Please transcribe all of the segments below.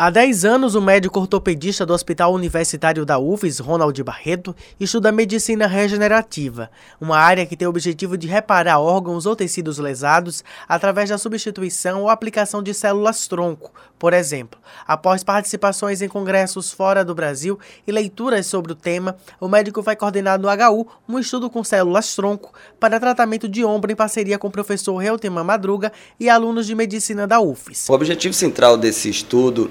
Há 10 anos, o médico ortopedista do Hospital Universitário da UFES, Ronald Barreto, estuda medicina regenerativa, uma área que tem o objetivo de reparar órgãos ou tecidos lesados através da substituição ou aplicação de células-tronco, por exemplo. Após participações em congressos fora do Brasil e leituras sobre o tema, o médico vai coordenar no HU um estudo com células-tronco para tratamento de ombro em parceria com o professor Reutemann Madruga e alunos de medicina da UFES. O objetivo central desse estudo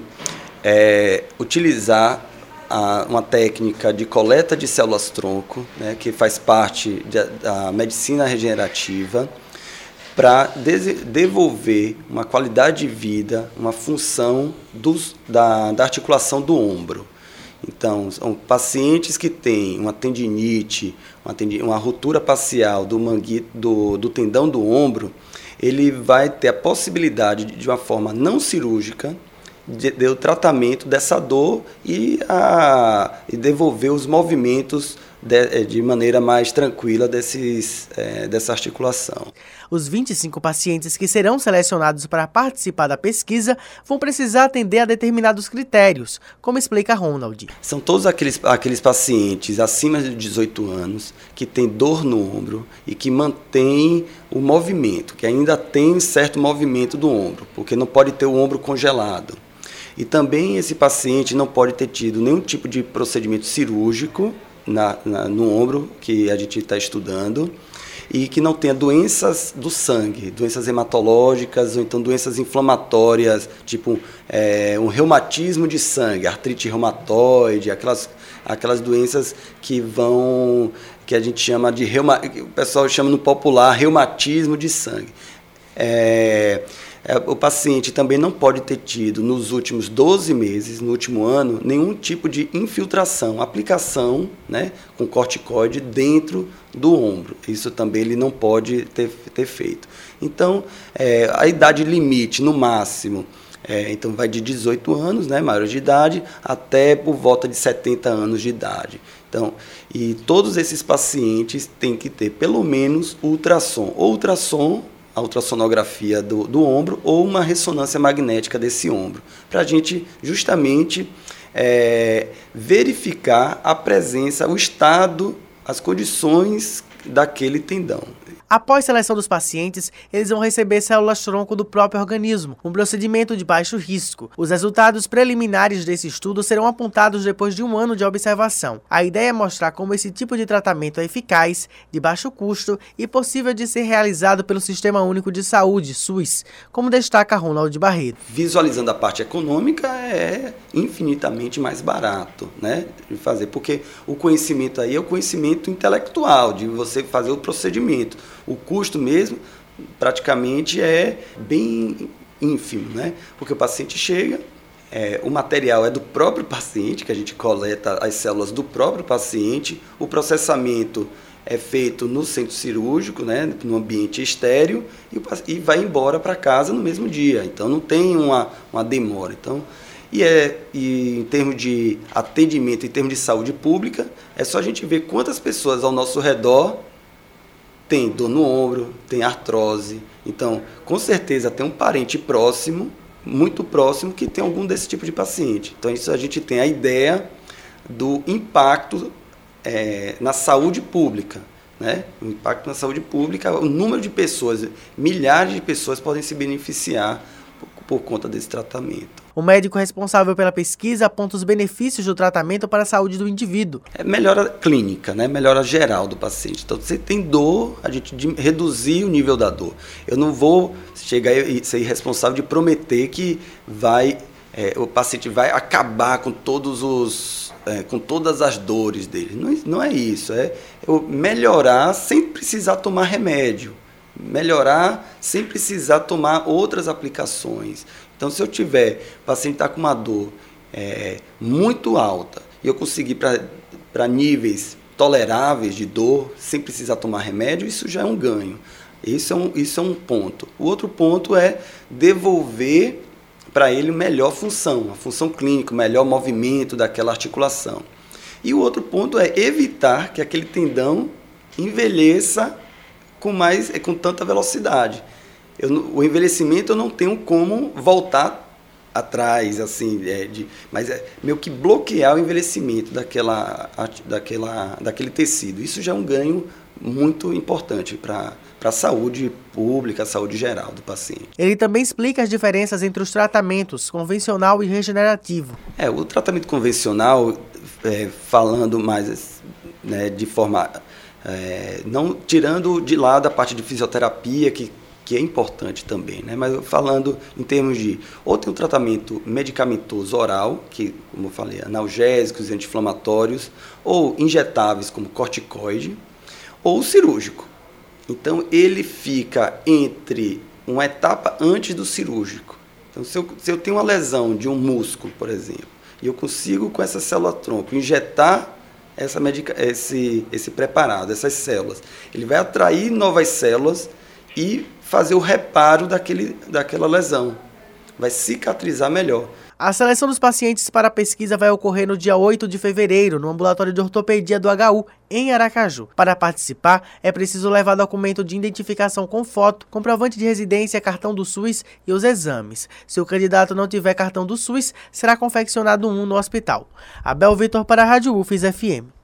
é, utilizar a, uma técnica de coleta de células-tronco, né, que faz parte de, da medicina regenerativa, para devolver uma qualidade de vida, uma função dos, da, da articulação do ombro. Então, são pacientes que têm uma tendinite, uma, tendinite, uma ruptura parcial do, do, do tendão do ombro, ele vai ter a possibilidade de, de uma forma não cirúrgica, de, de, o tratamento dessa dor e, a, e devolver os movimentos de, eh, de maneira mais tranquila desses, é, dessa articulação. Os 25 pacientes que serão selecionados para participar da pesquisa vão precisar atender a determinados critérios, como explica Ronald. São todos aqueles, aqueles pacientes acima de 18 anos que têm dor no ombro e que mantêm o movimento, que ainda tem certo movimento do ombro, porque não pode ter o ombro congelado. E também esse paciente não pode ter tido nenhum tipo de procedimento cirúrgico na, na, no ombro que a gente está estudando e que não tenha doenças do sangue, doenças hematológicas ou então doenças inflamatórias, tipo é, um reumatismo de sangue, artrite reumatoide, aquelas, aquelas doenças que vão, que a gente chama de, reuma, o pessoal chama no popular, reumatismo de sangue. É, o paciente também não pode ter tido, nos últimos 12 meses, no último ano, nenhum tipo de infiltração, aplicação né, com corticoide dentro do ombro. Isso também ele não pode ter, ter feito. Então, é, a idade limite, no máximo, é, então vai de 18 anos, né, maior de idade, até por volta de 70 anos de idade. Então, e todos esses pacientes têm que ter pelo menos ultrassom. Ultrassom a ultrassonografia do, do ombro ou uma ressonância magnética desse ombro, para a gente justamente é, verificar a presença, o estado, as condições daquele tendão. Após seleção dos pacientes, eles vão receber células-tronco do próprio organismo, um procedimento de baixo risco. Os resultados preliminares desse estudo serão apontados depois de um ano de observação. A ideia é mostrar como esse tipo de tratamento é eficaz, de baixo custo e possível de ser realizado pelo Sistema Único de Saúde, SUS, como destaca Ronald Barreto. Visualizando a parte econômica, é infinitamente mais barato né, de fazer, porque o conhecimento aí é o conhecimento intelectual, de você fazer o procedimento o custo mesmo praticamente é bem ínfimo, né? Porque o paciente chega, é, o material é do próprio paciente, que a gente coleta as células do próprio paciente, o processamento é feito no centro cirúrgico, né, no ambiente estéreo, e, e vai embora para casa no mesmo dia. Então não tem uma, uma demora. Então, e, é, e em termos de atendimento, em termos de saúde pública, é só a gente ver quantas pessoas ao nosso redor tem dor no ombro, tem artrose. Então, com certeza tem um parente próximo, muito próximo, que tem algum desse tipo de paciente. Então, isso a gente tem a ideia do impacto é, na saúde pública. Né? O impacto na saúde pública, o número de pessoas, milhares de pessoas podem se beneficiar por, por conta desse tratamento. O médico responsável pela pesquisa aponta os benefícios do tratamento para a saúde do indivíduo. É melhora clínica, né? melhora geral do paciente. Então, você tem dor, a gente reduzir o nível da dor. Eu não vou chegar e ser responsável de prometer que vai, é, o paciente vai acabar com todos os é, com todas as dores dele. Não, não é isso. É eu melhorar sem precisar tomar remédio melhorar sem precisar tomar outras aplicações. Então, se eu tiver, paciente está com uma dor é, muito alta e eu conseguir para níveis toleráveis de dor, sem precisar tomar remédio, isso já é um ganho. Isso é um, isso é um ponto. O outro ponto é devolver para ele melhor função, a função clínica, melhor movimento daquela articulação. E o outro ponto é evitar que aquele tendão envelheça com mais com tanta velocidade. Eu, o envelhecimento eu não tenho como voltar atrás, assim, é, de, mas é meio que bloquear o envelhecimento daquela, daquela, daquele tecido. Isso já é um ganho muito importante para para a saúde pública, a saúde geral do paciente. Ele também explica as diferenças entre os tratamentos convencional e regenerativo. É, o tratamento convencional, é, falando mais né, de forma. É, não tirando de lado a parte de fisioterapia, que, que é importante também, né, mas falando em termos de. Ou tem um tratamento medicamentoso oral, que, como eu falei, analgésicos, anti-inflamatórios, ou injetáveis, como corticoide, ou cirúrgico. Então, ele fica entre uma etapa antes do cirúrgico. Então, se eu, se eu tenho uma lesão de um músculo, por exemplo, e eu consigo, com essa célula-tronco, injetar essa medica, esse, esse preparado, essas células. Ele vai atrair novas células e fazer o reparo daquele, daquela lesão. Vai cicatrizar melhor. A seleção dos pacientes para a pesquisa vai ocorrer no dia 8 de fevereiro, no ambulatório de ortopedia do HU, em Aracaju. Para participar, é preciso levar documento de identificação com foto, comprovante de residência, cartão do SUS e os exames. Se o candidato não tiver cartão do SUS, será confeccionado um no hospital. Abel Vitor para a Rádio UFES FM.